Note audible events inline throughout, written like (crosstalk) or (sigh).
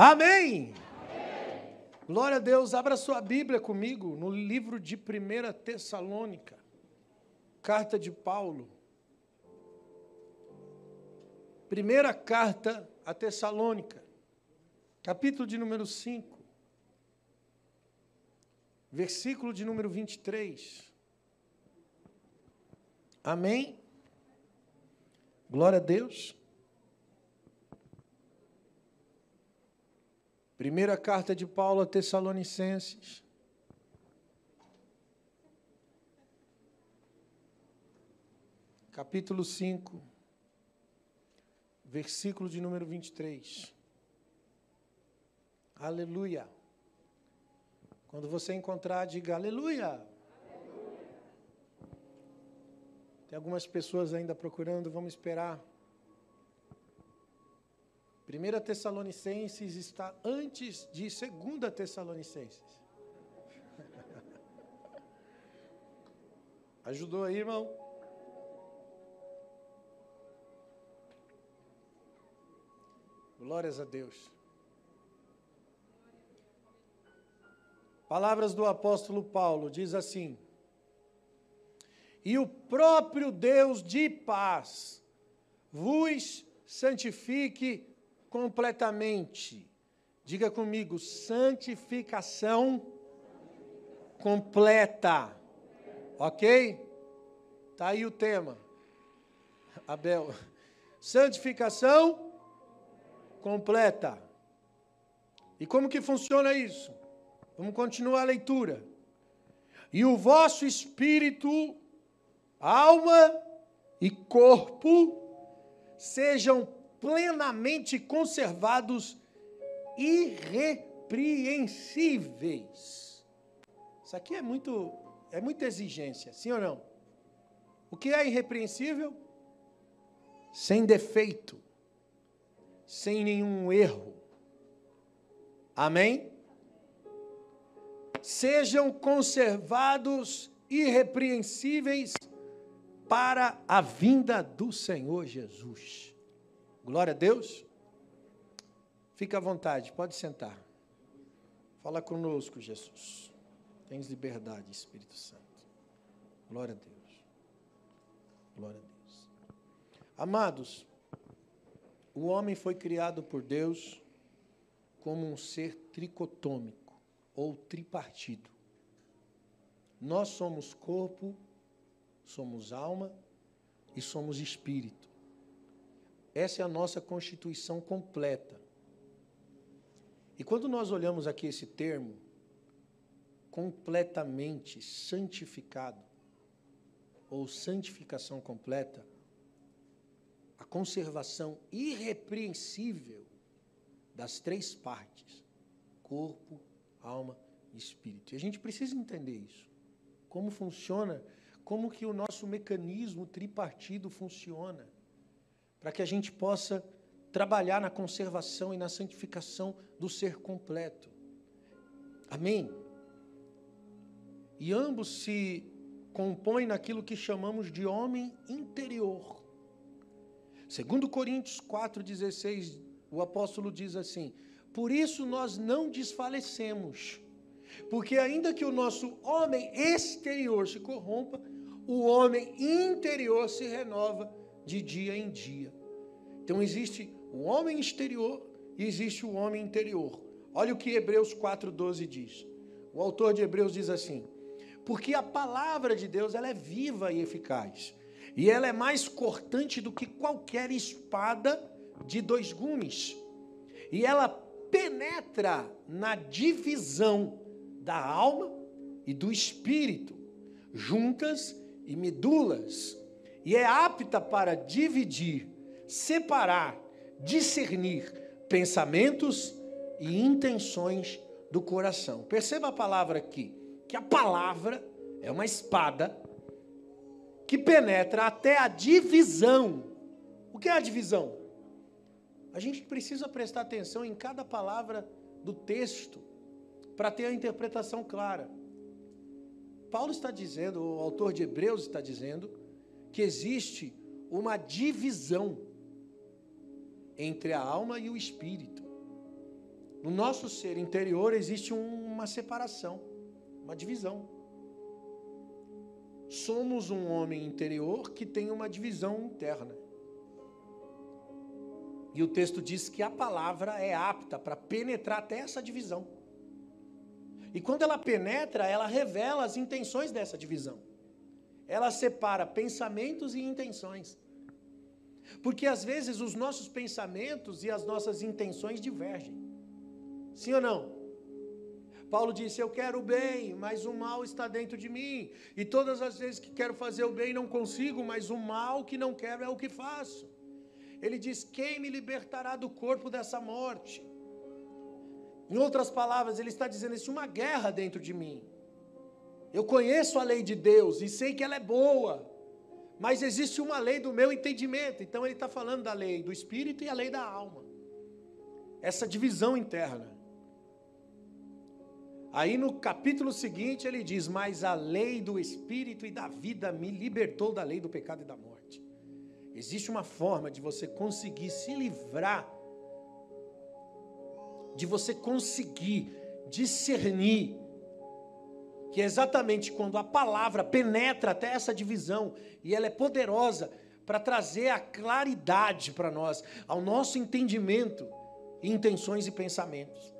Amém. Glória a Deus. Abra sua Bíblia comigo no livro de 1 Tessalônica, carta de Paulo. Primeira carta a Tessalônica, capítulo de número 5, versículo de número 23. Amém? Glória a Deus. Primeira carta de Paulo a Tessalonicenses. Capítulo 5, versículo de número 23. Aleluia. Quando você encontrar, diga aleluia. aleluia. Tem algumas pessoas ainda procurando, vamos esperar. 1 Tessalonicenses está antes de 2 Tessalonicenses. (laughs) Ajudou aí, irmão? Glórias a Deus. Palavras do apóstolo Paulo, diz assim: E o próprio Deus de paz vos santifique completamente. Diga comigo, santificação completa. Ok? Está aí o tema. Abel. Santificação completa. E como que funciona isso? Vamos continuar a leitura. E o vosso espírito, alma e corpo sejam plenamente conservados, irrepreensíveis. Isso aqui é muito, é muita exigência, sim ou não? O que é irrepreensível? Sem defeito, sem nenhum erro. Amém? Sejam conservados irrepreensíveis para a vinda do Senhor Jesus. Glória a Deus. Fica à vontade, pode sentar. Fala conosco, Jesus. Tens liberdade, Espírito Santo. Glória a Deus. Glória a Deus. Amados, o homem foi criado por Deus como um ser tricotômico ou tripartido. Nós somos corpo, somos alma e somos espírito. Essa é a nossa constituição completa. E quando nós olhamos aqui esse termo, completamente santificado, ou santificação completa, a conservação irrepreensível das três partes: corpo, alma e espírito. E a gente precisa entender isso. Como funciona, como que o nosso mecanismo tripartido funciona para que a gente possa trabalhar na conservação e na santificação do ser completo. Amém? E ambos se compõem naquilo que chamamos de homem interior. Segundo Coríntios 4:16, o apóstolo diz assim: "Por isso nós não desfalecemos, porque ainda que o nosso homem exterior se corrompa, o homem interior se renova de dia em dia. Então existe o homem exterior e existe o homem interior. Olha o que Hebreus 4:12 diz. O autor de Hebreus diz assim: "Porque a palavra de Deus ela é viva e eficaz, e ela é mais cortante do que qualquer espada de dois gumes, e ela penetra na divisão da alma e do espírito, juntas e medulas, e é apta para dividir, separar, discernir pensamentos e intenções do coração. Perceba a palavra aqui, que a palavra é uma espada que penetra até a divisão. O que é a divisão? A gente precisa prestar atenção em cada palavra do texto para ter a interpretação clara. Paulo está dizendo, o autor de Hebreus está dizendo, que existe uma divisão entre a alma e o espírito. No nosso ser interior existe uma separação, uma divisão. Somos um homem interior que tem uma divisão interna. E o texto diz que a palavra é apta para penetrar até essa divisão. E quando ela penetra, ela revela as intenções dessa divisão. Ela separa pensamentos e intenções. Porque às vezes os nossos pensamentos e as nossas intenções divergem. Sim ou não? Paulo disse: Eu quero o bem, mas o mal está dentro de mim. E todas as vezes que quero fazer o bem não consigo, mas o mal que não quero é o que faço. Ele diz: Quem me libertará do corpo dessa morte? Em outras palavras, ele está dizendo: Existe uma guerra dentro de mim. Eu conheço a lei de Deus e sei que ela é boa, mas existe uma lei do meu entendimento. Então ele está falando da lei do espírito e a lei da alma. Essa divisão interna. Aí no capítulo seguinte ele diz: Mas a lei do espírito e da vida me libertou da lei do pecado e da morte. Existe uma forma de você conseguir se livrar, de você conseguir discernir, que é exatamente quando a palavra penetra até essa divisão e ela é poderosa para trazer a claridade para nós, ao nosso entendimento, intenções e pensamentos.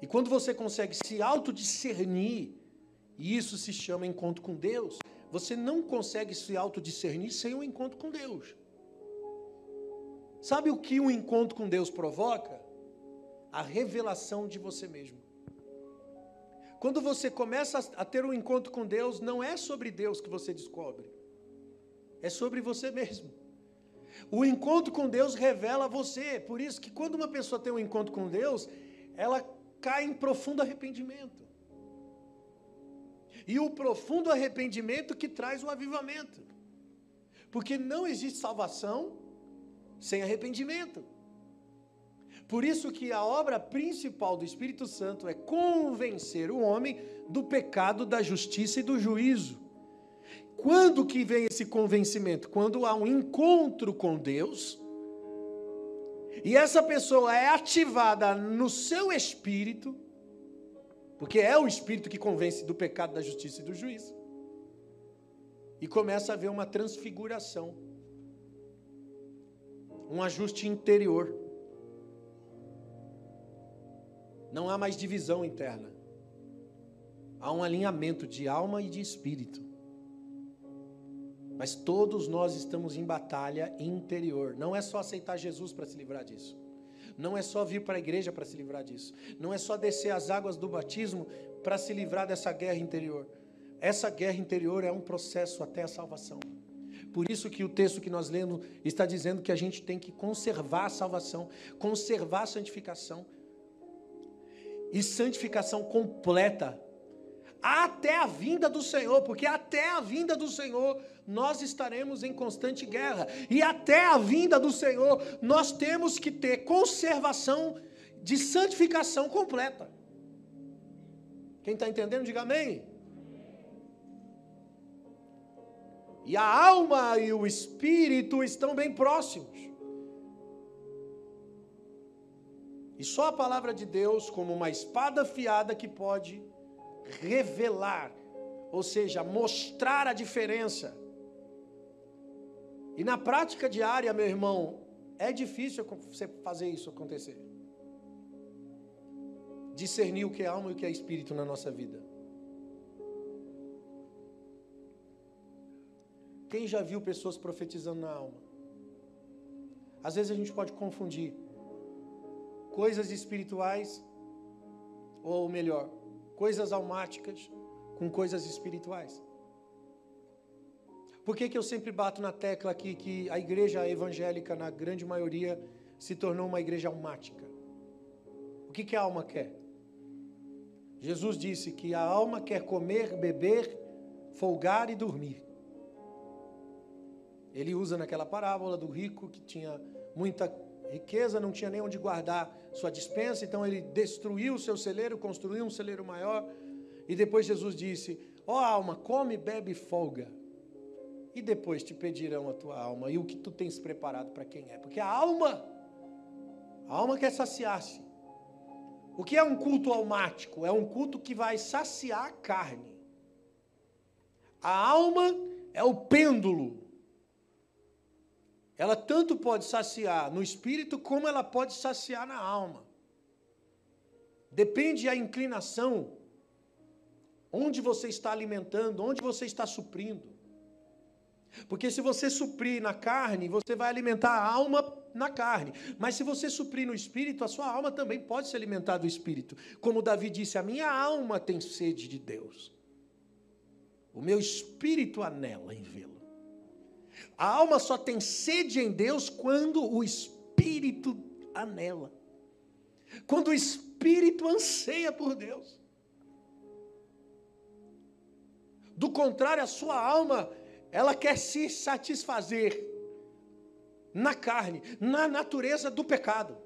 E quando você consegue se autodiscernir, e isso se chama encontro com Deus, você não consegue se autodiscernir sem um encontro com Deus. Sabe o que um encontro com Deus provoca? A revelação de você mesmo. Quando você começa a ter um encontro com Deus, não é sobre Deus que você descobre, é sobre você mesmo. O encontro com Deus revela você, por isso que quando uma pessoa tem um encontro com Deus, ela cai em profundo arrependimento. E o profundo arrependimento que traz o avivamento. Porque não existe salvação sem arrependimento. Por isso que a obra principal do Espírito Santo é convencer o homem do pecado, da justiça e do juízo. Quando que vem esse convencimento? Quando há um encontro com Deus, e essa pessoa é ativada no seu espírito, porque é o espírito que convence do pecado, da justiça e do juízo. E começa a haver uma transfiguração, um ajuste interior. Não há mais divisão interna. Há um alinhamento de alma e de espírito. Mas todos nós estamos em batalha interior. Não é só aceitar Jesus para se livrar disso. Não é só vir para a igreja para se livrar disso. Não é só descer as águas do batismo para se livrar dessa guerra interior. Essa guerra interior é um processo até a salvação. Por isso que o texto que nós lemos está dizendo que a gente tem que conservar a salvação, conservar a santificação. E santificação completa até a vinda do Senhor, porque até a vinda do Senhor nós estaremos em constante guerra, e até a vinda do Senhor nós temos que ter conservação de santificação completa. Quem está entendendo, diga amém. E a alma e o espírito estão bem próximos. E só a palavra de Deus, como uma espada afiada que pode revelar, ou seja, mostrar a diferença. E na prática diária, meu irmão, é difícil você fazer isso acontecer. Discernir o que é alma e o que é espírito na nossa vida. Quem já viu pessoas profetizando na alma? Às vezes a gente pode confundir coisas espirituais, ou melhor, coisas almáticas com coisas espirituais. Por que, que eu sempre bato na tecla aqui que a igreja evangélica, na grande maioria, se tornou uma igreja almática? O que, que a alma quer? Jesus disse que a alma quer comer, beber, folgar e dormir. Ele usa naquela parábola do rico que tinha muita riqueza, não tinha nem onde guardar sua dispensa, então ele destruiu o seu celeiro, construiu um celeiro maior, e depois Jesus disse: Ó oh, alma, come, bebe e folga. E depois te pedirão a tua alma e o que tu tens preparado para quem é. Porque a alma, a alma quer saciar-se. O que é um culto almático? É um culto que vai saciar a carne. A alma é o pêndulo. Ela tanto pode saciar no espírito como ela pode saciar na alma. Depende da inclinação, onde você está alimentando, onde você está suprindo. Porque se você suprir na carne, você vai alimentar a alma na carne. Mas se você suprir no espírito, a sua alma também pode se alimentar do espírito. Como Davi disse: A minha alma tem sede de Deus. O meu espírito anela em vê-lo. A alma só tem sede em Deus quando o espírito anela. Quando o espírito anseia por Deus. Do contrário, a sua alma ela quer se satisfazer na carne, na natureza do pecado.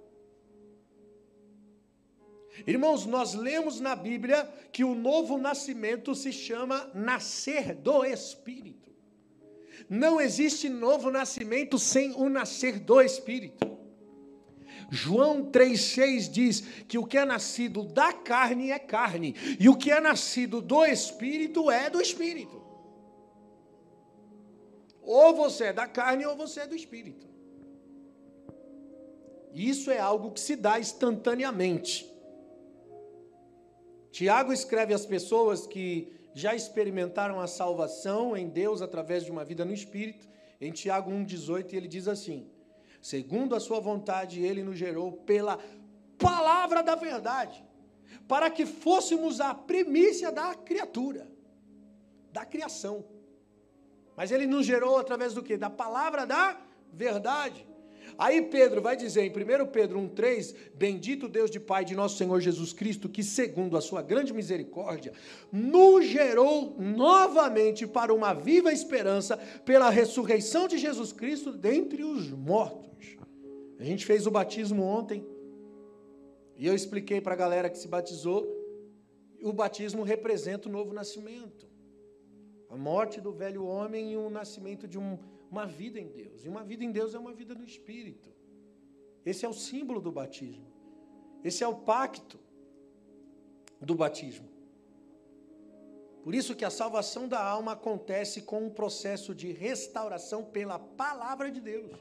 Irmãos, nós lemos na Bíblia que o novo nascimento se chama nascer do Espírito. Não existe novo nascimento sem o nascer do Espírito. João 3,6 diz que o que é nascido da carne é carne, e o que é nascido do Espírito é do Espírito. Ou você é da carne ou você é do espírito. Isso é algo que se dá instantaneamente. Tiago escreve às pessoas que já experimentaram a salvação em Deus através de uma vida no espírito. Em Tiago 1,18, ele diz assim: Segundo a sua vontade, ele nos gerou pela palavra da verdade, para que fôssemos a primícia da criatura, da criação. Mas ele nos gerou através do que? Da palavra da verdade. Aí Pedro vai dizer em 1 Pedro 1,3: Bendito Deus de Pai de nosso Senhor Jesus Cristo, que, segundo a sua grande misericórdia, nos gerou novamente para uma viva esperança pela ressurreição de Jesus Cristo dentre os mortos. A gente fez o batismo ontem e eu expliquei para a galera que se batizou: o batismo representa o novo nascimento. A morte do velho homem e o nascimento de um, uma vida em Deus. E uma vida em Deus é uma vida no Espírito. Esse é o símbolo do batismo. Esse é o pacto do batismo. Por isso que a salvação da alma acontece com um processo de restauração pela palavra de Deus.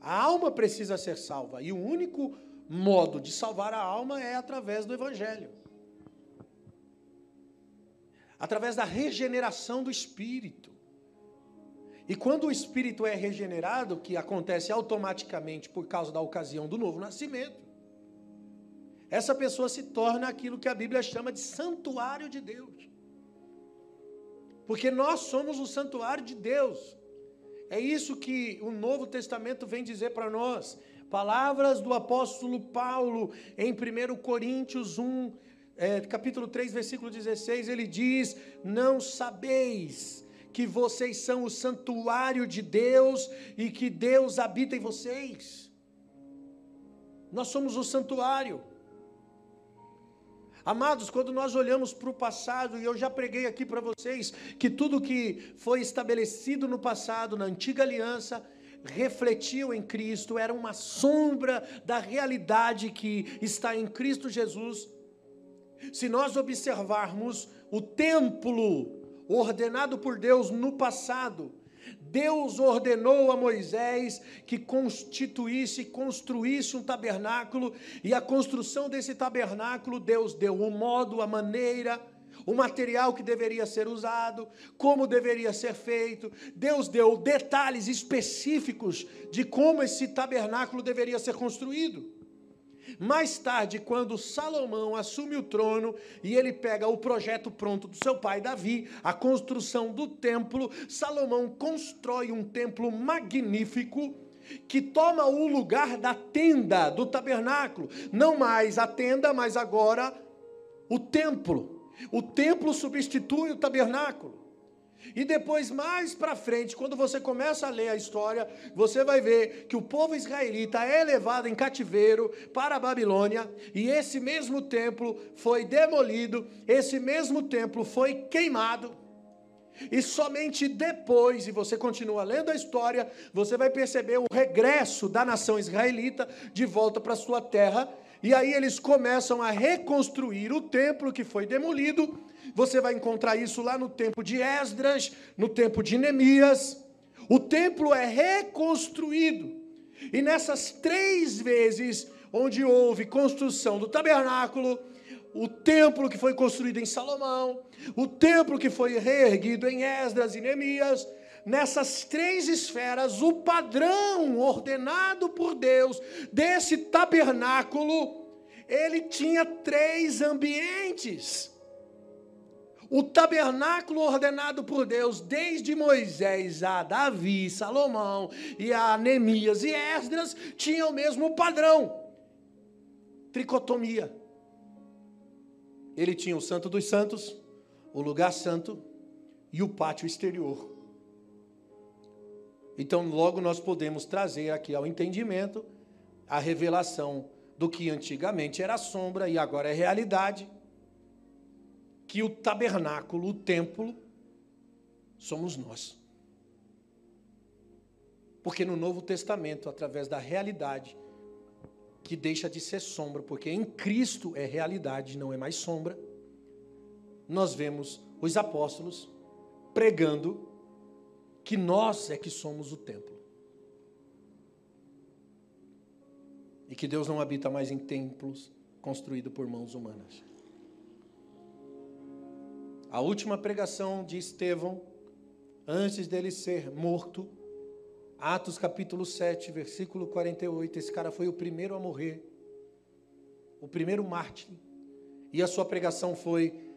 A alma precisa ser salva e o único modo de salvar a alma é através do evangelho através da regeneração do espírito. E quando o espírito é regenerado, que acontece automaticamente por causa da ocasião do novo nascimento, essa pessoa se torna aquilo que a Bíblia chama de santuário de Deus. Porque nós somos o santuário de Deus. É isso que o Novo Testamento vem dizer para nós. Palavras do apóstolo Paulo em 1 Coríntios 1, é, capítulo 3, versículo 16, ele diz: Não sabeis que vocês são o santuário de Deus e que Deus habita em vocês. Nós somos o santuário. Amados, quando nós olhamos para o passado, e eu já preguei aqui para vocês, que tudo que foi estabelecido no passado, na antiga aliança, refletiu em Cristo, era uma sombra da realidade que está em Cristo Jesus. Se nós observarmos o templo ordenado por Deus no passado, Deus ordenou a Moisés que constituísse, construísse um tabernáculo, e a construção desse tabernáculo, Deus deu o modo, a maneira, o material que deveria ser usado, como deveria ser feito. Deus deu detalhes específicos de como esse tabernáculo deveria ser construído. Mais tarde, quando Salomão assume o trono e ele pega o projeto pronto do seu pai Davi, a construção do templo, Salomão constrói um templo magnífico que toma o lugar da tenda do tabernáculo. Não mais a tenda, mas agora o templo. O templo substitui o tabernáculo. E depois, mais para frente, quando você começa a ler a história, você vai ver que o povo israelita é levado em cativeiro para a Babilônia, e esse mesmo templo foi demolido, esse mesmo templo foi queimado. E somente depois, e você continua lendo a história, você vai perceber o regresso da nação israelita de volta para sua terra. E aí eles começam a reconstruir o templo que foi demolido. Você vai encontrar isso lá no tempo de Esdras, no tempo de Neemias. O templo é reconstruído. E nessas três vezes onde houve construção do tabernáculo, o templo que foi construído em Salomão, o templo que foi reerguido em Esdras e Neemias, nessas três esferas, o padrão ordenado por Deus desse tabernáculo, ele tinha três ambientes. O tabernáculo ordenado por Deus, desde Moisés a Davi, Salomão e a Neemias e Esdras, tinha o mesmo padrão: tricotomia. Ele tinha o Santo dos Santos, o lugar santo e o pátio exterior. Então, logo nós podemos trazer aqui ao entendimento a revelação do que antigamente era sombra e agora é realidade, que o tabernáculo, o templo, somos nós. Porque no Novo Testamento, através da realidade, que deixa de ser sombra, porque em Cristo é realidade, não é mais sombra. Nós vemos os apóstolos pregando que nós é que somos o templo. E que Deus não habita mais em templos construídos por mãos humanas. A última pregação de Estevão, antes dele ser morto, Atos capítulo 7, versículo 48. Esse cara foi o primeiro a morrer, o primeiro mártir. E a sua pregação foi: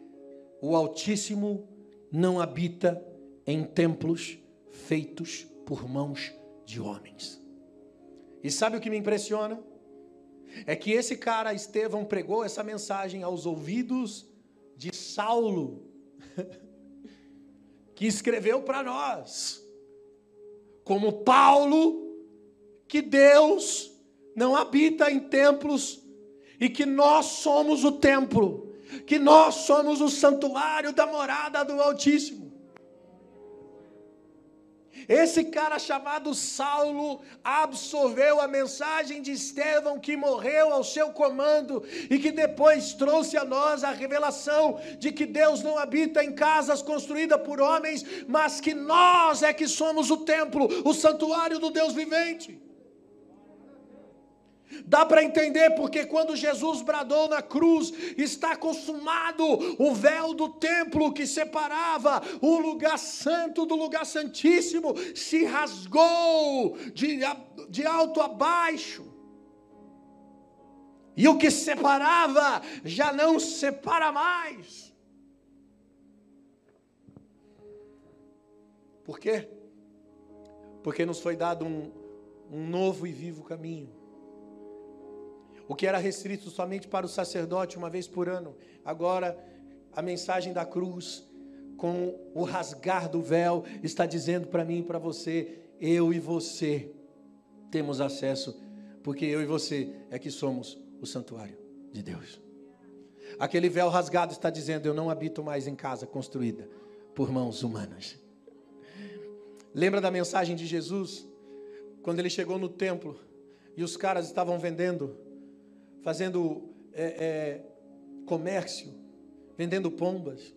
O Altíssimo não habita em templos feitos por mãos de homens. E sabe o que me impressiona? É que esse cara, Estevão, pregou essa mensagem aos ouvidos de Saulo, (laughs) que escreveu para nós como Paulo, que Deus não habita em templos e que nós somos o templo, que nós somos o santuário da morada do Altíssimo. Esse cara chamado Saulo absorveu a mensagem de Estevão que morreu ao seu comando e que depois trouxe a nós a revelação de que Deus não habita em casas construídas por homens, mas que nós é que somos o templo, o santuário do Deus vivente. Dá para entender porque quando Jesus bradou na cruz, está consumado o véu do templo que separava o lugar santo do lugar santíssimo, se rasgou de, de alto a baixo. E o que separava já não separa mais. Por quê? Porque nos foi dado um, um novo e vivo caminho o que era restrito somente para o sacerdote uma vez por ano, agora a mensagem da cruz, com o rasgar do véu, está dizendo para mim e para você: eu e você temos acesso, porque eu e você é que somos o santuário de Deus. Aquele véu rasgado está dizendo: eu não habito mais em casa construída por mãos humanas. Lembra da mensagem de Jesus? Quando ele chegou no templo e os caras estavam vendendo fazendo é, é, comércio, vendendo pombas,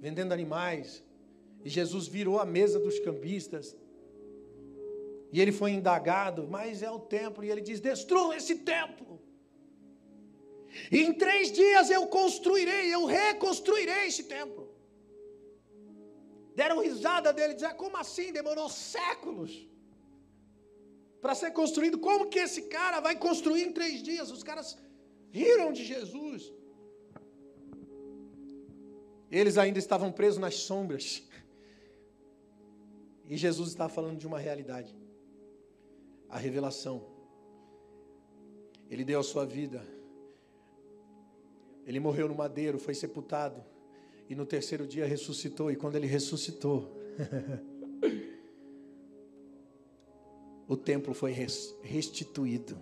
vendendo animais. E Jesus virou a mesa dos cambistas. E ele foi indagado, mas é o templo. E ele diz: destrua esse templo. E em três dias eu construirei, eu reconstruirei esse templo. Deram risada dele, dizer: como assim? Demorou séculos para ser construído. Como que esse cara vai construir em três dias? Os caras riram de Jesus. Eles ainda estavam presos nas sombras. (laughs) E Jesus estava falando de uma realidade. A revelação. Ele deu a sua vida. Ele morreu no madeiro, foi sepultado. E no terceiro dia ressuscitou. E quando ele ressuscitou. (laughs) o templo foi restituído,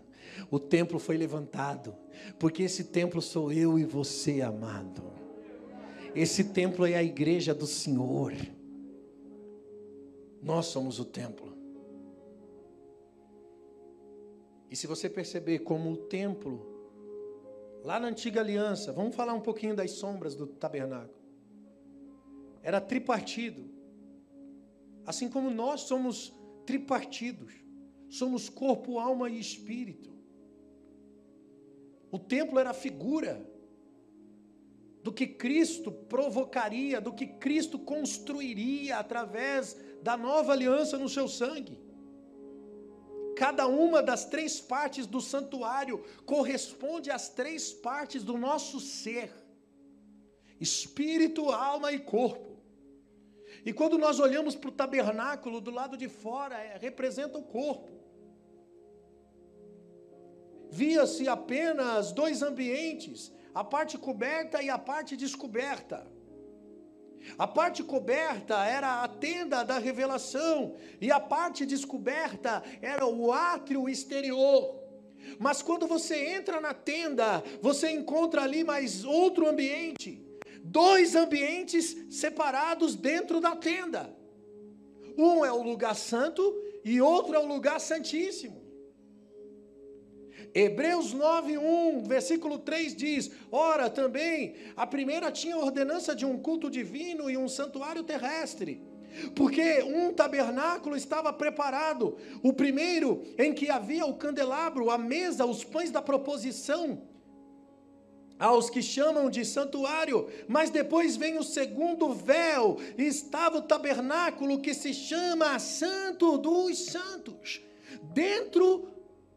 o templo foi levantado, porque esse templo sou eu e você, amado. Esse templo é a igreja do Senhor. Nós somos o templo. E se você perceber como o templo, lá na antiga aliança, vamos falar um pouquinho das sombras do tabernáculo. Era tripartido. Assim como nós somos tripartidos, somos corpo, alma e espírito. O templo era a figura do que Cristo provocaria, do que Cristo construiria através da nova aliança no seu sangue. Cada uma das três partes do santuário corresponde às três partes do nosso ser: espírito, alma e corpo. E quando nós olhamos para o tabernáculo do lado de fora, é, representa o corpo. Via-se apenas dois ambientes, a parte coberta e a parte descoberta. A parte coberta era a tenda da revelação, e a parte descoberta era o átrio exterior. Mas quando você entra na tenda, você encontra ali mais outro ambiente, dois ambientes separados dentro da tenda. Um é o lugar santo e outro é o lugar santíssimo. Hebreus 9:1, versículo 3 diz: Ora, também a primeira tinha ordenança de um culto divino e um santuário terrestre. Porque um tabernáculo estava preparado, o primeiro em que havia o candelabro, a mesa, os pães da proposição, aos que chamam de santuário, mas depois vem o segundo véu, e estava o tabernáculo que se chama Santo dos Santos. Dentro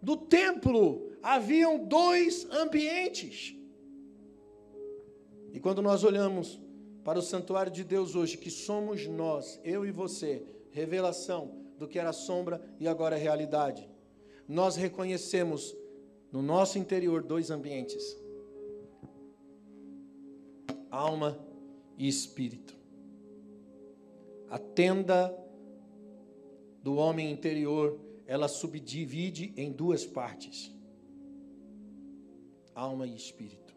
do templo haviam dois ambientes. E quando nós olhamos para o santuário de Deus hoje, que somos nós, eu e você, revelação do que era sombra e agora é realidade, nós reconhecemos no nosso interior dois ambientes: alma e espírito. A tenda do homem interior ela subdivide em duas partes: alma e espírito,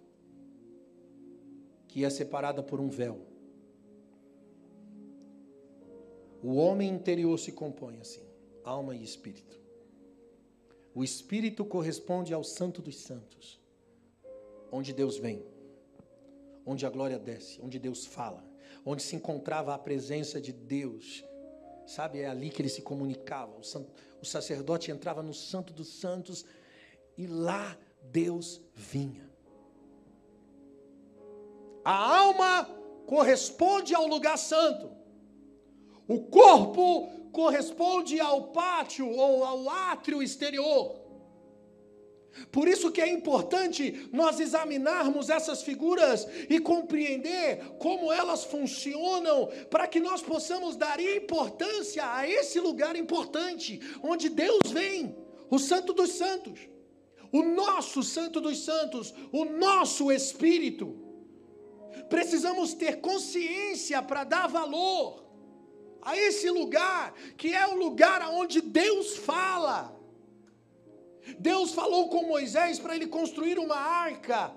que é separada por um véu. O homem interior se compõe assim: alma e espírito. O espírito corresponde ao Santo dos Santos, onde Deus vem, onde a glória desce, onde Deus fala, onde se encontrava a presença de Deus. Sabe, é ali que ele se comunicava. O santo, o sacerdote entrava no Santo dos Santos e lá Deus vinha. A alma corresponde ao lugar santo. O corpo corresponde ao pátio ou ao átrio exterior. Por isso que é importante nós examinarmos essas figuras e compreender como elas funcionam, para que nós possamos dar importância a esse lugar importante, onde Deus vem, o Santo dos Santos, o nosso Santo dos Santos, o nosso Espírito. Precisamos ter consciência para dar valor a esse lugar, que é o lugar onde Deus fala. Deus falou com Moisés para ele construir uma arca.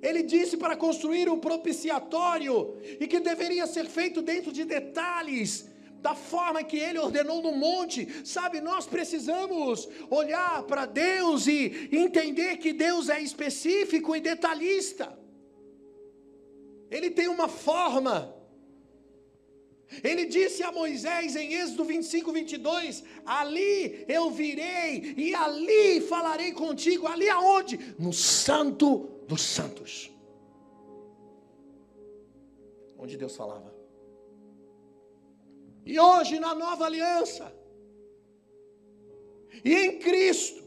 Ele disse para construir um propiciatório e que deveria ser feito dentro de detalhes, da forma que ele ordenou no monte. Sabe, nós precisamos olhar para Deus e entender que Deus é específico e detalhista. Ele tem uma forma. Ele disse a Moisés em Êxodo 25, 22: Ali eu virei e ali falarei contigo. Ali aonde? No Santo dos Santos. Onde Deus falava. E hoje, na nova aliança, e em Cristo,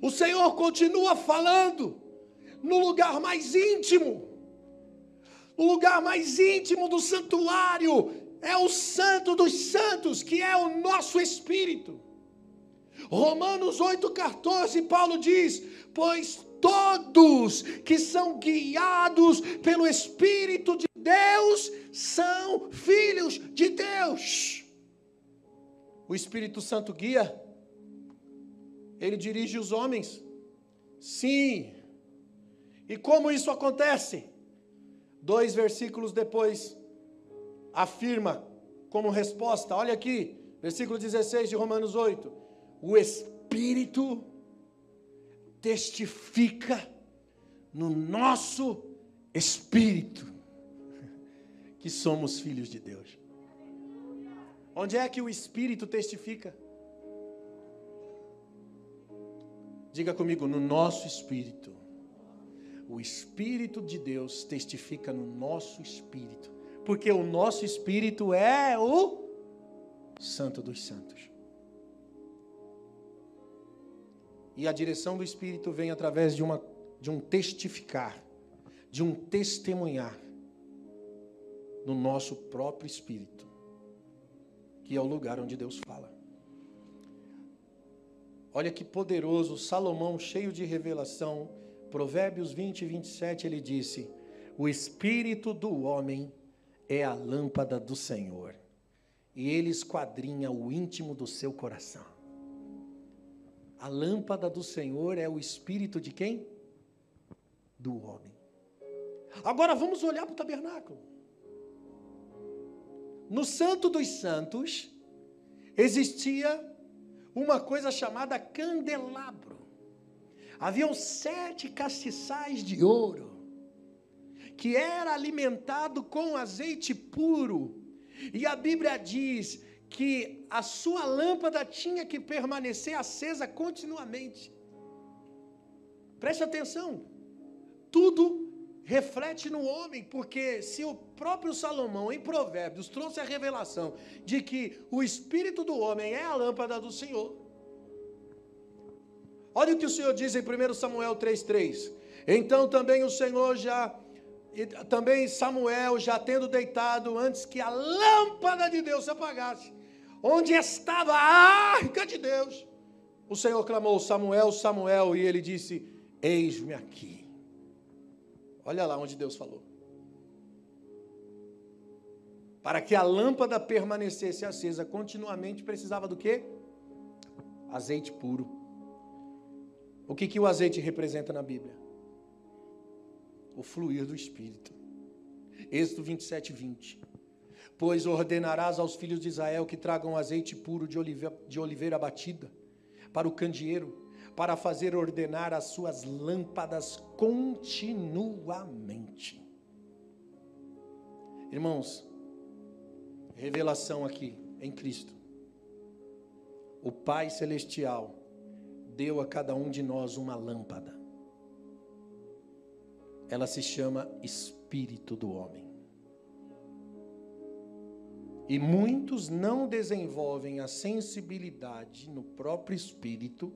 o Senhor continua falando no lugar mais íntimo o lugar mais íntimo do santuário é o Santo dos Santos, que é o nosso espírito. Romanos 8,14, Paulo diz: Pois todos que são guiados pelo Espírito de Deus são filhos de Deus. O Espírito Santo guia, ele dirige os homens. Sim. E como isso acontece? Dois versículos depois, afirma como resposta, olha aqui, versículo 16 de Romanos 8: o Espírito testifica no nosso espírito (laughs) que somos filhos de Deus. Onde é que o Espírito testifica? Diga comigo, no nosso espírito. O Espírito de Deus testifica no nosso espírito. Porque o nosso espírito é o Santo dos Santos. E a direção do Espírito vem através de, uma, de um testificar, de um testemunhar no nosso próprio espírito, que é o lugar onde Deus fala. Olha que poderoso, Salomão, cheio de revelação, Provérbios 20 e 27, ele disse: O espírito do homem é a lâmpada do Senhor, e ele esquadrinha o íntimo do seu coração. A lâmpada do Senhor é o espírito de quem? Do homem. Agora vamos olhar para o tabernáculo. No Santo dos Santos existia uma coisa chamada candelabro. Haviam sete castiçais de ouro, que era alimentado com azeite puro. E a Bíblia diz que a sua lâmpada tinha que permanecer acesa continuamente. Preste atenção, tudo reflete no homem, porque se o próprio Salomão, em Provérbios, trouxe a revelação de que o espírito do homem é a lâmpada do Senhor. Olha o que o Senhor diz em 1 Samuel 3,3. Então também o Senhor já, também Samuel, já tendo deitado antes que a lâmpada de Deus se apagasse, onde estava a arca de Deus, o Senhor clamou: Samuel, Samuel, e ele disse: Eis-me aqui. Olha lá onde Deus falou. Para que a lâmpada permanecesse acesa continuamente, precisava do quê? Azeite puro. O que, que o azeite representa na Bíblia? O fluir do Espírito. Êxodo 27, 20. Pois ordenarás aos filhos de Israel que tragam azeite puro de oliveira, de oliveira batida para o candeeiro para fazer ordenar as suas lâmpadas continuamente. Irmãos, revelação aqui em Cristo. O Pai Celestial deu a cada um de nós uma lâmpada. Ela se chama Espírito do Homem. E muitos não desenvolvem a sensibilidade no próprio espírito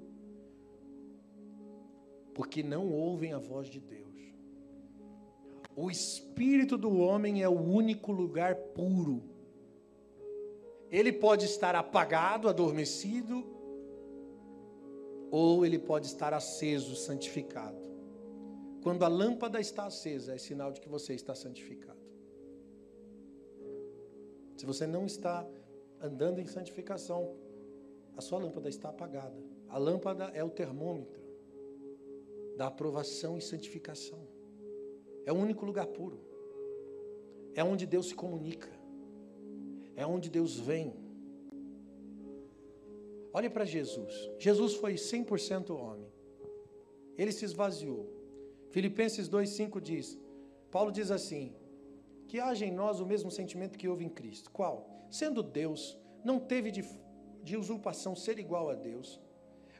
porque não ouvem a voz de Deus. O espírito do homem é o único lugar puro. Ele pode estar apagado, adormecido, ou ele pode estar aceso, santificado. Quando a lâmpada está acesa, é sinal de que você está santificado. Se você não está andando em santificação, a sua lâmpada está apagada. A lâmpada é o termômetro da aprovação e santificação. É o único lugar puro. É onde Deus se comunica. É onde Deus vem. Olhe para Jesus. Jesus foi 100% homem. Ele se esvaziou. Filipenses 2:5 diz: Paulo diz assim: que haja em nós o mesmo sentimento que houve em Cristo. Qual? Sendo Deus, não teve de, de usurpação ser igual a Deus,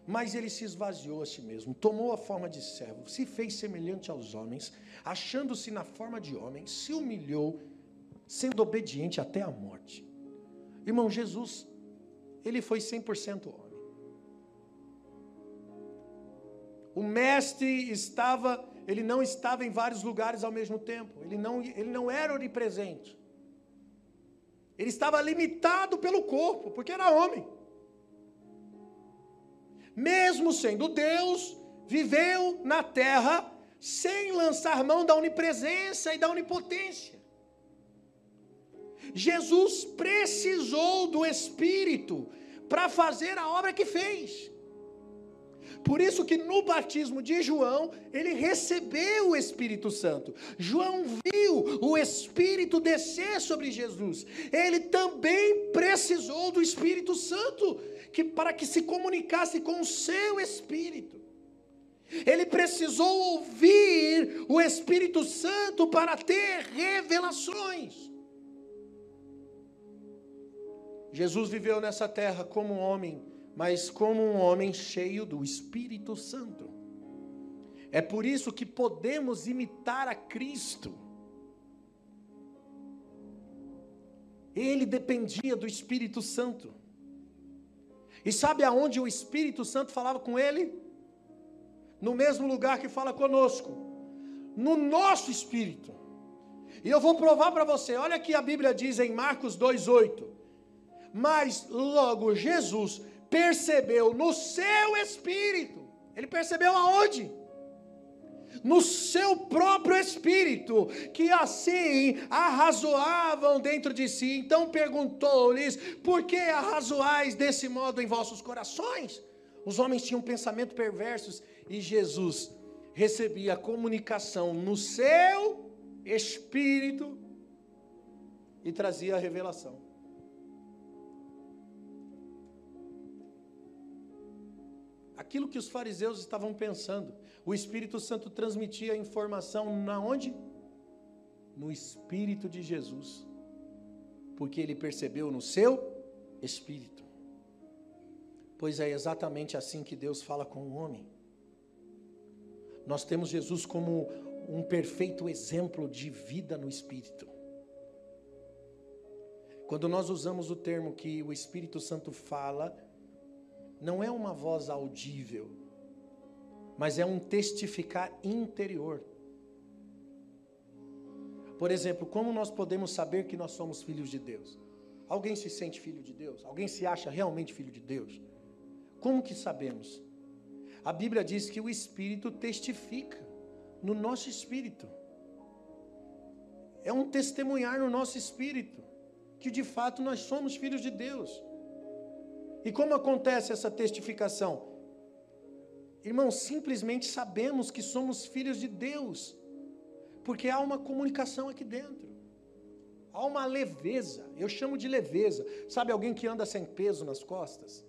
mas ele se esvaziou a si mesmo, tomou a forma de servo, se fez semelhante aos homens, achando-se na forma de homem, se humilhou, sendo obediente até a morte. Irmão, Jesus, ele foi 100% homem. O mestre estava, ele não estava em vários lugares ao mesmo tempo, ele não, ele não era onipresente. Ele estava limitado pelo corpo, porque era homem mesmo sendo Deus, viveu na terra sem lançar mão da onipresença e da onipotência. Jesus precisou do Espírito para fazer a obra que fez. Por isso que no batismo de João, ele recebeu o Espírito Santo. João viu o Espírito descer sobre Jesus. Ele também precisou do Espírito Santo que para que se comunicasse com o seu espírito. Ele precisou ouvir o Espírito Santo para ter revelações. Jesus viveu nessa terra como um homem, mas como um homem cheio do Espírito Santo. É por isso que podemos imitar a Cristo. Ele dependia do Espírito Santo. E sabe aonde o Espírito Santo falava com ele? No mesmo lugar que fala conosco, no nosso espírito. E eu vou provar para você, olha que a Bíblia diz em Marcos 2,8: mas logo Jesus percebeu no seu espírito. Ele percebeu aonde? No seu próprio espírito, que assim arrazoavam dentro de si. Então perguntou-lhes: Por que arrazoais desse modo em vossos corações? Os homens tinham pensamento perversos e Jesus recebia a comunicação no seu espírito e trazia a revelação. Aquilo que os fariseus estavam pensando. O Espírito Santo transmitia a informação na onde? No Espírito de Jesus. Porque ele percebeu no seu espírito. Pois é exatamente assim que Deus fala com o homem. Nós temos Jesus como um perfeito exemplo de vida no espírito. Quando nós usamos o termo que o Espírito Santo fala, não é uma voz audível, mas é um testificar interior. Por exemplo, como nós podemos saber que nós somos filhos de Deus? Alguém se sente filho de Deus? Alguém se acha realmente filho de Deus? Como que sabemos? A Bíblia diz que o Espírito testifica no nosso espírito. É um testemunhar no nosso espírito que de fato nós somos filhos de Deus. E como acontece essa testificação? Irmãos, simplesmente sabemos que somos filhos de Deus, porque há uma comunicação aqui dentro. Há uma leveza, eu chamo de leveza. Sabe alguém que anda sem peso nas costas?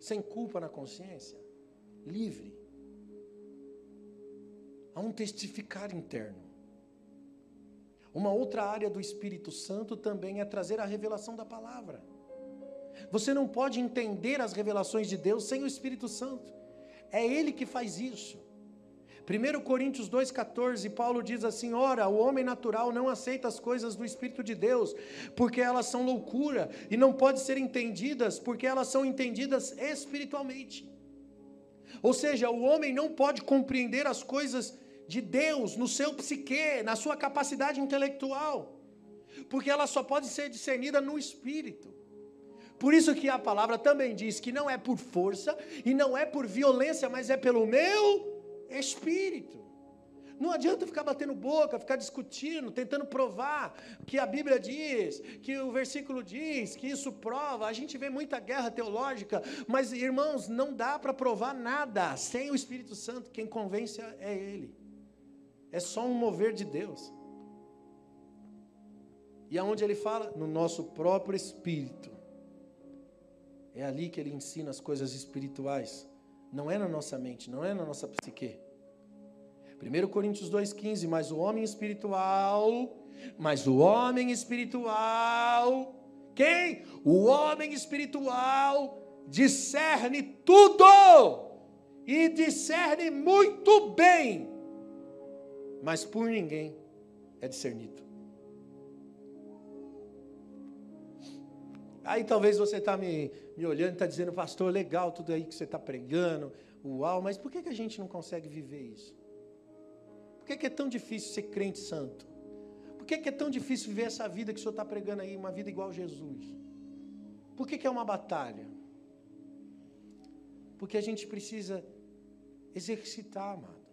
Sem culpa na consciência? Livre. Há um testificar interno. Uma outra área do Espírito Santo também é trazer a revelação da palavra. Você não pode entender as revelações de Deus sem o Espírito Santo. É Ele que faz isso. 1 Coríntios 2,14, Paulo diz assim: Ora, o homem natural não aceita as coisas do Espírito de Deus, porque elas são loucura, e não podem ser entendidas, porque elas são entendidas espiritualmente. Ou seja, o homem não pode compreender as coisas de Deus no seu psique, na sua capacidade intelectual, porque ela só pode ser discernida no Espírito. Por isso que a palavra também diz que não é por força e não é por violência, mas é pelo meu espírito. Não adianta ficar batendo boca, ficar discutindo, tentando provar que a Bíblia diz, que o versículo diz, que isso prova. A gente vê muita guerra teológica, mas irmãos, não dá para provar nada sem o Espírito Santo. Quem convence é Ele. É só um mover de Deus. E aonde ele fala? No nosso próprio espírito. É ali que ele ensina as coisas espirituais. Não é na nossa mente, não é na nossa psique. 1 Coríntios 2,15, mas o homem espiritual, mas o homem espiritual, quem? O homem espiritual discerne tudo e discerne muito bem, mas por ninguém é discernido. Aí talvez você está me, me olhando e está dizendo, pastor, legal tudo aí que você está pregando, uau, mas por que, que a gente não consegue viver isso? Por que, que é tão difícil ser crente santo? Por que, que é tão difícil viver essa vida que o senhor está pregando aí, uma vida igual a Jesus? Por que, que é uma batalha? Porque a gente precisa exercitar, amado.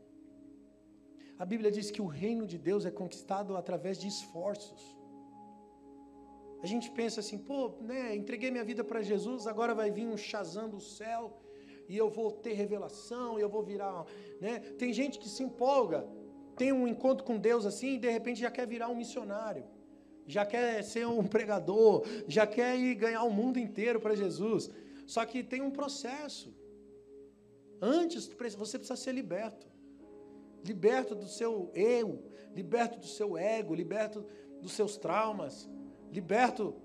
A Bíblia diz que o reino de Deus é conquistado através de esforços. A gente pensa assim, pô, né, entreguei minha vida para Jesus, agora vai vir um chazão do céu e eu vou ter revelação, e eu vou virar. Né? Tem gente que se empolga, tem um encontro com Deus assim, e de repente já quer virar um missionário, já quer ser um pregador, já quer ir ganhar o mundo inteiro para Jesus. Só que tem um processo. Antes, você precisa ser liberto. Liberto do seu eu, liberto do seu ego, liberto dos seus traumas, liberto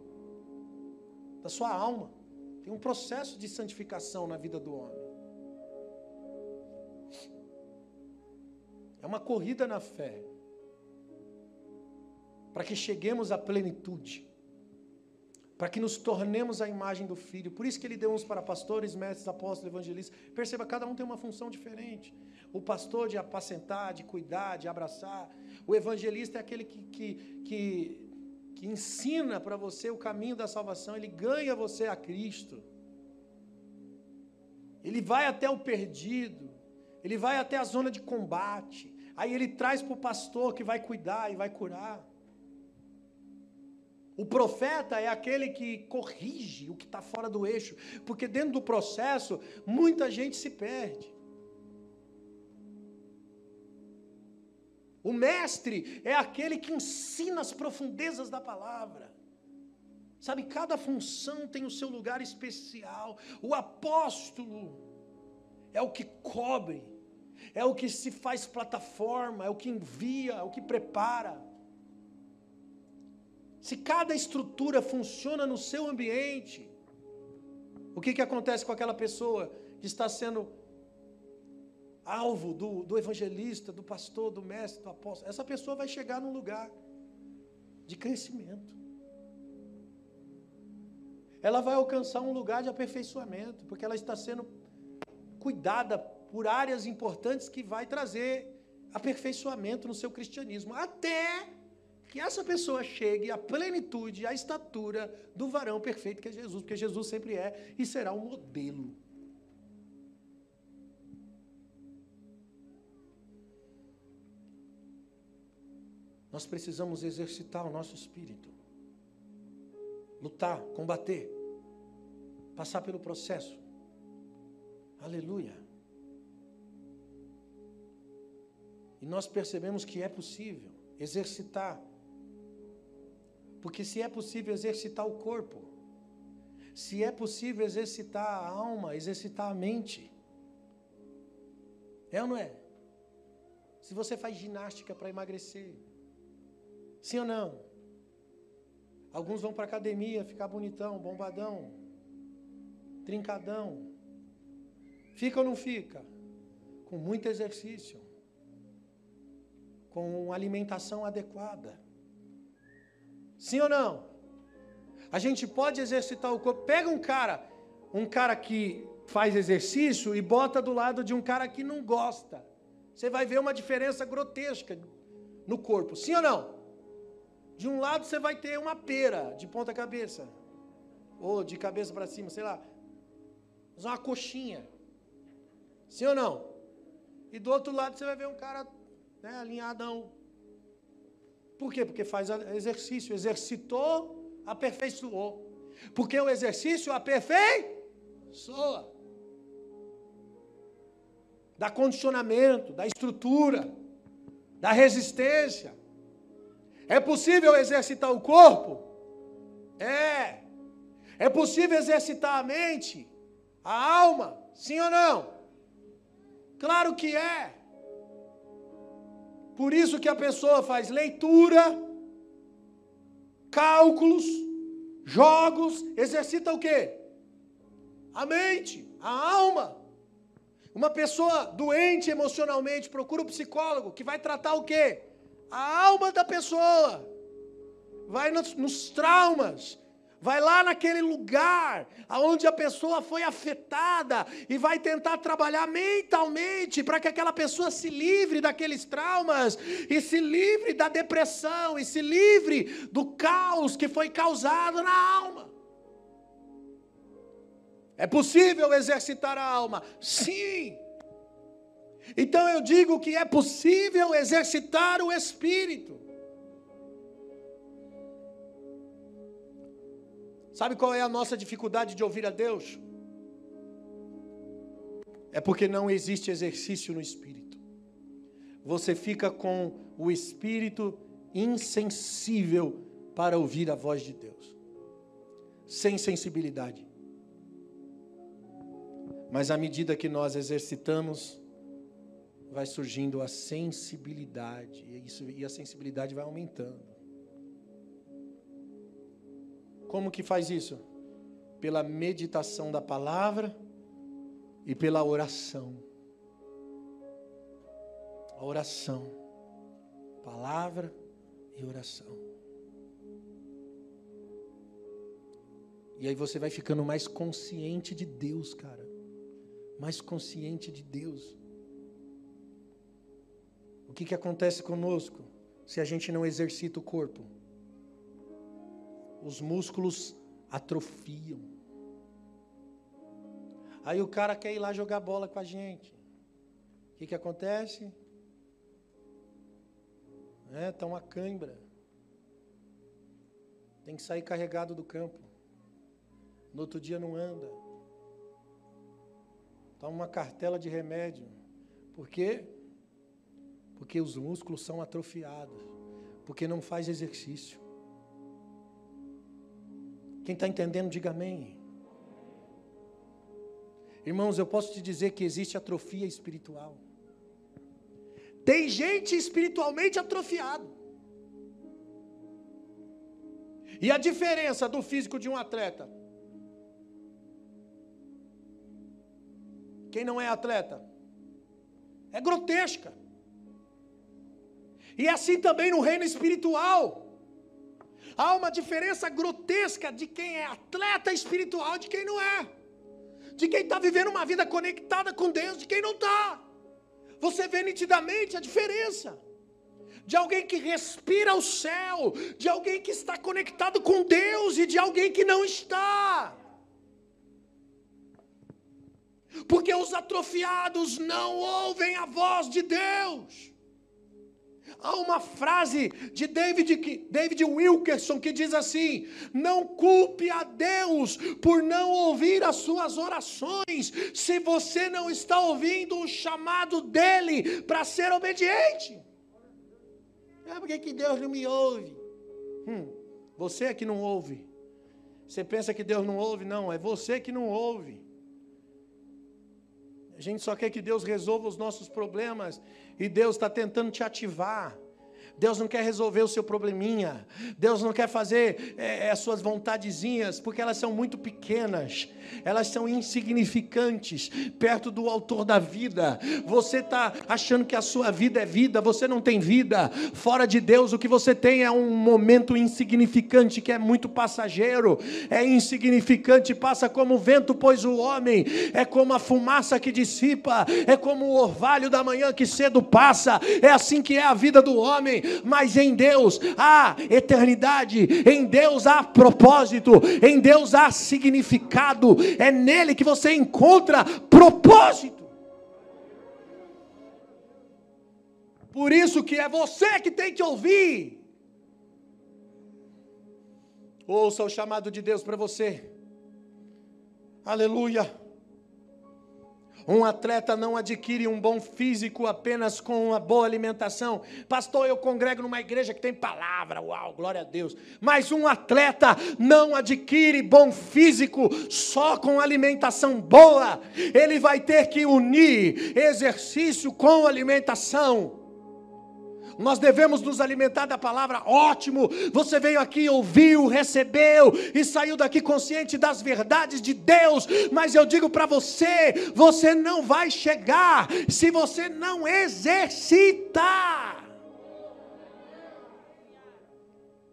da sua alma. Tem um processo de santificação na vida do homem. É uma corrida na fé. Para que cheguemos à plenitude. Para que nos tornemos a imagem do Filho. Por isso que ele deu uns para pastores, mestres, apóstolos, evangelistas. Perceba, cada um tem uma função diferente. O pastor de apacentar, de cuidar, de abraçar. O evangelista é aquele que, que, que que ensina para você o caminho da salvação, ele ganha você a Cristo. Ele vai até o perdido, ele vai até a zona de combate, aí ele traz para o pastor que vai cuidar e vai curar. O profeta é aquele que corrige o que está fora do eixo, porque dentro do processo muita gente se perde. O mestre é aquele que ensina as profundezas da palavra. Sabe, cada função tem o seu lugar especial. O apóstolo é o que cobre, é o que se faz plataforma, é o que envia, é o que prepara. Se cada estrutura funciona no seu ambiente, o que, que acontece com aquela pessoa que está sendo alvo do, do evangelista, do pastor, do mestre, do apóstolo, essa pessoa vai chegar num lugar de crescimento. Ela vai alcançar um lugar de aperfeiçoamento, porque ela está sendo cuidada por áreas importantes que vai trazer aperfeiçoamento no seu cristianismo, até que essa pessoa chegue à plenitude, à estatura do varão perfeito que é Jesus, porque Jesus sempre é e será um modelo. Nós precisamos exercitar o nosso espírito, lutar, combater, passar pelo processo. Aleluia. E nós percebemos que é possível exercitar. Porque se é possível exercitar o corpo, se é possível exercitar a alma, exercitar a mente, é ou não é? Se você faz ginástica para emagrecer, Sim ou não? Alguns vão para academia ficar bonitão, bombadão, trincadão. Fica ou não fica? Com muito exercício, com alimentação adequada. Sim ou não? A gente pode exercitar o corpo. Pega um cara, um cara que faz exercício e bota do lado de um cara que não gosta. Você vai ver uma diferença grotesca no corpo. Sim ou não? De um lado você vai ter uma pera de ponta cabeça, ou de cabeça para cima, sei lá. Uma coxinha. Sim ou não? E do outro lado você vai ver um cara né, alinhadão. Por quê? Porque faz exercício. Exercitou, aperfeiçoou. Porque o exercício aperfeiçoa. Dá condicionamento, da estrutura, da resistência. É possível exercitar o corpo? É. É possível exercitar a mente? A alma? Sim ou não? Claro que é. Por isso que a pessoa faz leitura, cálculos, jogos, exercita o quê? A mente, a alma. Uma pessoa doente emocionalmente procura um psicólogo que vai tratar o quê? A alma da pessoa, vai nos, nos traumas, vai lá naquele lugar aonde a pessoa foi afetada e vai tentar trabalhar mentalmente para que aquela pessoa se livre daqueles traumas e se livre da depressão e se livre do caos que foi causado na alma. É possível exercitar a alma? Sim. Então eu digo que é possível exercitar o espírito. Sabe qual é a nossa dificuldade de ouvir a Deus? é porque não existe exercício no espírito. Você fica com o espírito insensível para ouvir a voz de Deus, sem sensibilidade. Mas à medida que nós exercitamos, vai surgindo a sensibilidade, e, isso, e a sensibilidade vai aumentando. Como que faz isso? Pela meditação da palavra e pela oração. A oração, palavra e oração. E aí você vai ficando mais consciente de Deus, cara. Mais consciente de Deus. O que, que acontece conosco se a gente não exercita o corpo? Os músculos atrofiam. Aí o cara quer ir lá jogar bola com a gente. O que, que acontece? É, tá uma cãibra. Tem que sair carregado do campo. No outro dia não anda. Toma uma cartela de remédio. Por quê? Porque os músculos são atrofiados. Porque não faz exercício. Quem está entendendo, diga amém. Irmãos, eu posso te dizer que existe atrofia espiritual. Tem gente espiritualmente atrofiado. E a diferença do físico de um atleta? Quem não é atleta? É grotesca. E assim também no reino espiritual. Há uma diferença grotesca de quem é atleta espiritual e de quem não é de quem está vivendo uma vida conectada com Deus, de quem não está. Você vê nitidamente a diferença. De alguém que respira o céu, de alguém que está conectado com Deus e de alguém que não está. Porque os atrofiados não ouvem a voz de Deus. Há uma frase de David, David Wilkerson que diz assim: Não culpe a Deus por não ouvir as suas orações, se você não está ouvindo o chamado dele para ser obediente. É porque que Deus não me ouve? Hum, você é que não ouve. Você pensa que Deus não ouve? Não, é você que não ouve. A gente só quer que Deus resolva os nossos problemas e Deus está tentando te ativar. Deus não quer resolver o seu probleminha. Deus não quer fazer é, as suas vontadezinhas, porque elas são muito pequenas. Elas são insignificantes perto do autor da vida. Você está achando que a sua vida é vida, você não tem vida. Fora de Deus, o que você tem é um momento insignificante que é muito passageiro, é insignificante, passa como o vento, pois o homem é como a fumaça que dissipa, é como o orvalho da manhã que cedo passa. É assim que é a vida do homem mas em Deus há eternidade, em Deus há propósito, em Deus há significado, é nele que você encontra propósito. Por isso que é você que tem que ouvir. Ouça o chamado de Deus para você. Aleluia. Um atleta não adquire um bom físico apenas com uma boa alimentação. Pastor, eu congrego numa igreja que tem palavra, uau, glória a Deus. Mas um atleta não adquire bom físico só com alimentação boa. Ele vai ter que unir exercício com alimentação. Nós devemos nos alimentar da palavra. Ótimo, você veio aqui, ouviu, recebeu e saiu daqui consciente das verdades de Deus. Mas eu digo para você: você não vai chegar se você não exercitar.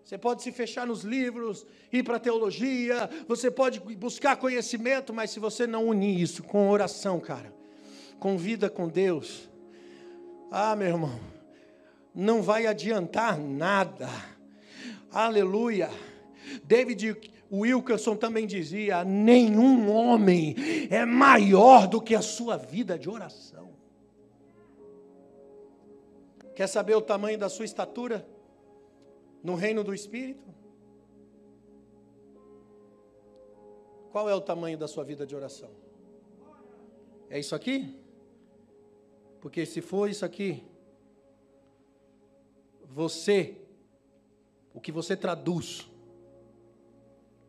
Você pode se fechar nos livros, ir para a teologia, você pode buscar conhecimento, mas se você não unir isso com oração, cara, com vida com Deus, ah, meu irmão, não vai adiantar nada. Aleluia. David Wilkerson também dizia: nenhum homem é maior do que a sua vida de oração. Quer saber o tamanho da sua estatura no reino do Espírito? Qual é o tamanho da sua vida de oração? É isso aqui? Porque se for isso aqui, você, o que você traduz,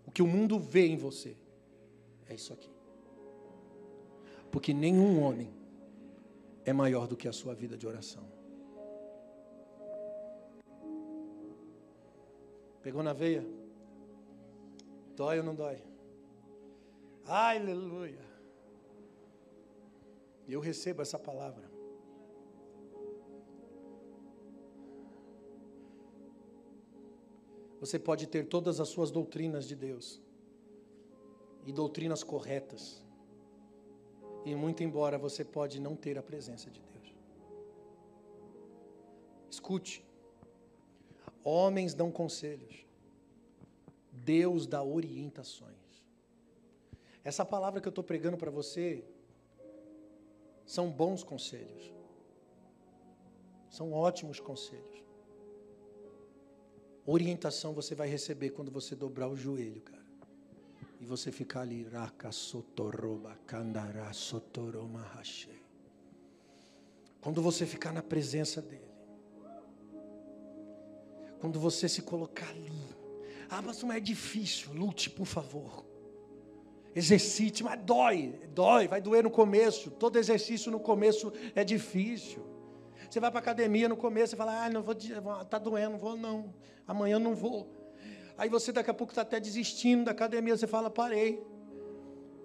o que o mundo vê em você, é isso aqui. Porque nenhum homem é maior do que a sua vida de oração. Pegou na veia? Dói ou não dói? Aleluia. Eu recebo essa palavra. Você pode ter todas as suas doutrinas de Deus e doutrinas corretas. E muito embora você pode não ter a presença de Deus. Escute. Homens dão conselhos. Deus dá orientações. Essa palavra que eu estou pregando para você são bons conselhos. São ótimos conselhos. Orientação você vai receber quando você dobrar o joelho, cara. E você ficar ali, raca sotoroba, kandará sotoroma rachei. Quando você ficar na presença dele. Quando você se colocar ali. Ah, mas não é difícil. Lute, por favor. Exercite, mas dói, dói, vai doer no começo. Todo exercício no começo é difícil. Você vai para academia no começo e fala, ah, não vou, está doendo, não vou não. Amanhã não vou. Aí você daqui a pouco está até desistindo da academia, você fala, parei,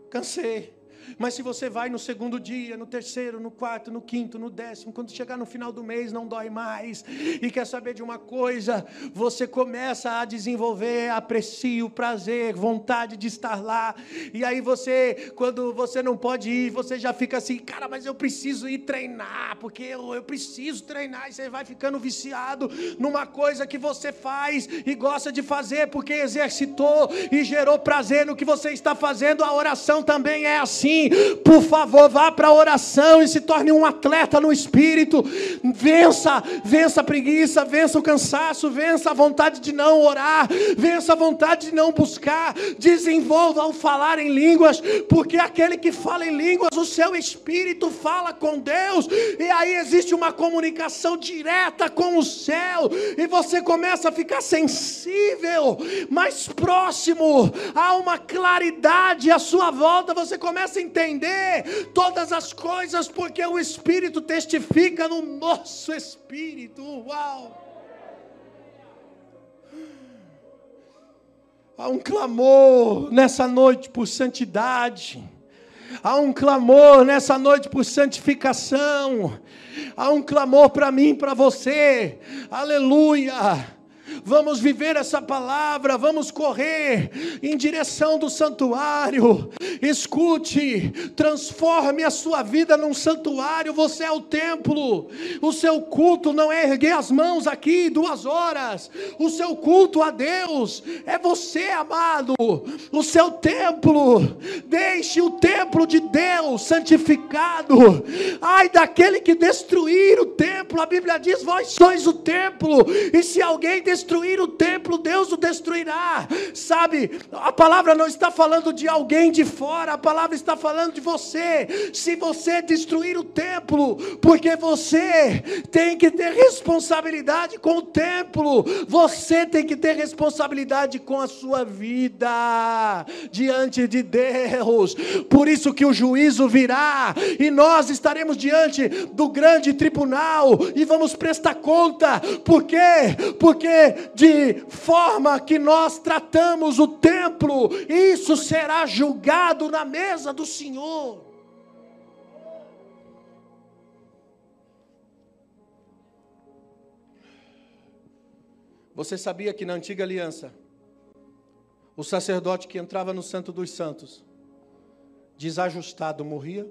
cansei. Mas se você vai no segundo dia, no terceiro, no quarto, no quinto, no décimo, quando chegar no final do mês não dói mais, e quer saber de uma coisa, você começa a desenvolver aprecio, prazer, vontade de estar lá, e aí você, quando você não pode ir, você já fica assim, cara, mas eu preciso ir treinar, porque eu, eu preciso treinar, e você vai ficando viciado numa coisa que você faz e gosta de fazer, porque exercitou e gerou prazer no que você está fazendo, a oração também é assim assim, por favor, vá para a oração e se torne um atleta no espírito. Vença, vença a preguiça, vença o cansaço, vença a vontade de não orar, vença a vontade de não buscar. Desenvolva o falar em línguas, porque aquele que fala em línguas, o seu espírito fala com Deus, e aí existe uma comunicação direta com o céu, e você começa a ficar sensível, mais próximo, há uma claridade à sua volta, você começa a entender todas as coisas, porque o Espírito testifica no nosso espírito. Uau! Há um clamor nessa noite por santidade. Há um clamor nessa noite por santificação. Há um clamor para mim, para você. Aleluia vamos viver essa palavra, vamos correr em direção do santuário. Escute, transforme a sua vida num santuário, você é o templo. O seu culto não é erguer as mãos aqui duas horas, o seu culto a Deus é você, amado, o seu templo. Deixe o templo de Deus santificado. Ai daquele que destruir o templo, a Bíblia diz: Vós sois o templo, e se alguém destruir, destruir o templo, Deus o destruirá. Sabe, a palavra não está falando de alguém de fora, a palavra está falando de você. Se você destruir o templo, porque você tem que ter responsabilidade com o templo, você tem que ter responsabilidade com a sua vida diante de Deus. Por isso que o juízo virá e nós estaremos diante do grande tribunal e vamos prestar conta. Por quê? Porque de forma que nós tratamos o templo, isso será julgado na mesa do Senhor. Você sabia que na antiga aliança, o sacerdote que entrava no Santo dos Santos, desajustado, morria?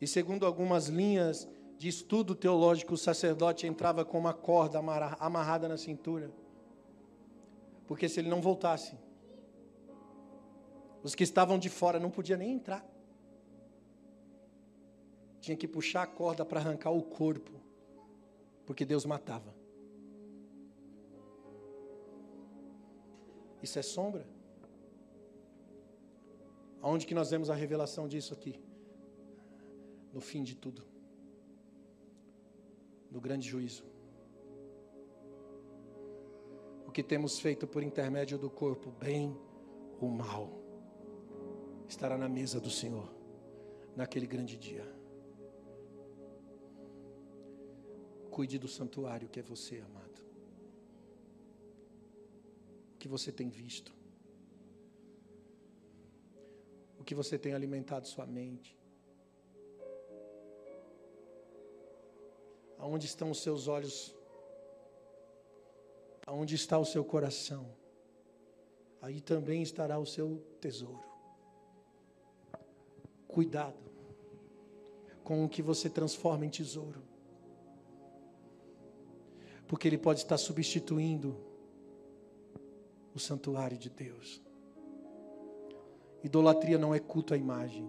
E segundo algumas linhas de estudo teológico, o sacerdote entrava com uma corda amarrada na cintura. Porque se ele não voltasse, os que estavam de fora não podiam nem entrar. Tinha que puxar a corda para arrancar o corpo, porque Deus matava. Isso é sombra? Aonde que nós vemos a revelação disso aqui? No fim de tudo. No grande juízo. O que temos feito por intermédio do corpo, bem ou mal, estará na mesa do Senhor naquele grande dia. Cuide do santuário que é você, amado. O que você tem visto? O que você tem alimentado sua mente? Aonde estão os seus olhos? Aonde está o seu coração? Aí também estará o seu tesouro. Cuidado com o que você transforma em tesouro. Porque ele pode estar substituindo o santuário de Deus. Idolatria não é culto à imagem.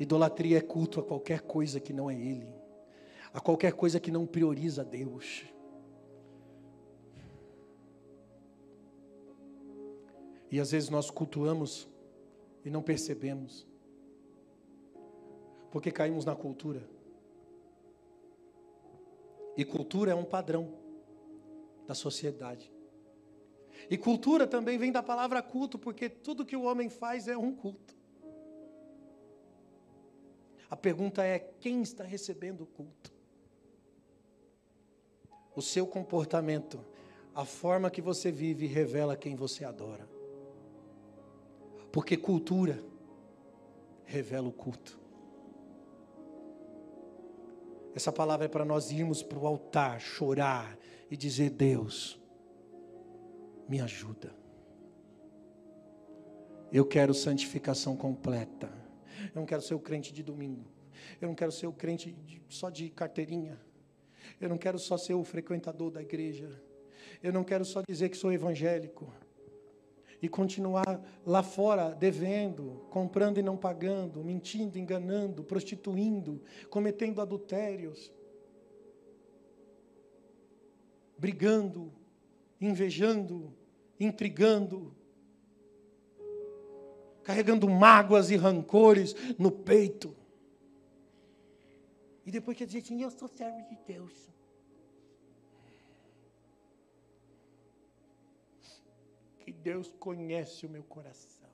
Idolatria é culto a qualquer coisa que não é Ele, a qualquer coisa que não prioriza Deus. E às vezes nós cultuamos e não percebemos, porque caímos na cultura. E cultura é um padrão da sociedade. E cultura também vem da palavra culto, porque tudo que o homem faz é um culto. A pergunta é: quem está recebendo o culto? O seu comportamento, a forma que você vive, revela quem você adora. Porque cultura revela o culto. Essa palavra é para nós irmos para o altar, chorar e dizer: Deus, me ajuda. Eu quero santificação completa. Eu não quero ser o crente de domingo. Eu não quero ser o crente de, só de carteirinha. Eu não quero só ser o frequentador da igreja. Eu não quero só dizer que sou evangélico e continuar lá fora devendo, comprando e não pagando, mentindo, enganando, prostituindo, cometendo adultérios, brigando, invejando, intrigando, carregando mágoas e rancores no peito. E depois quer dizer assim: eu sou servo de Deus. Que Deus conhece o meu coração.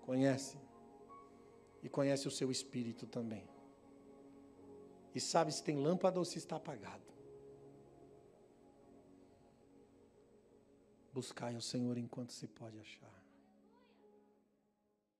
Conhece. E conhece o seu espírito também. E sabe se tem lâmpada ou se está apagado. Buscai o Senhor enquanto se pode achar.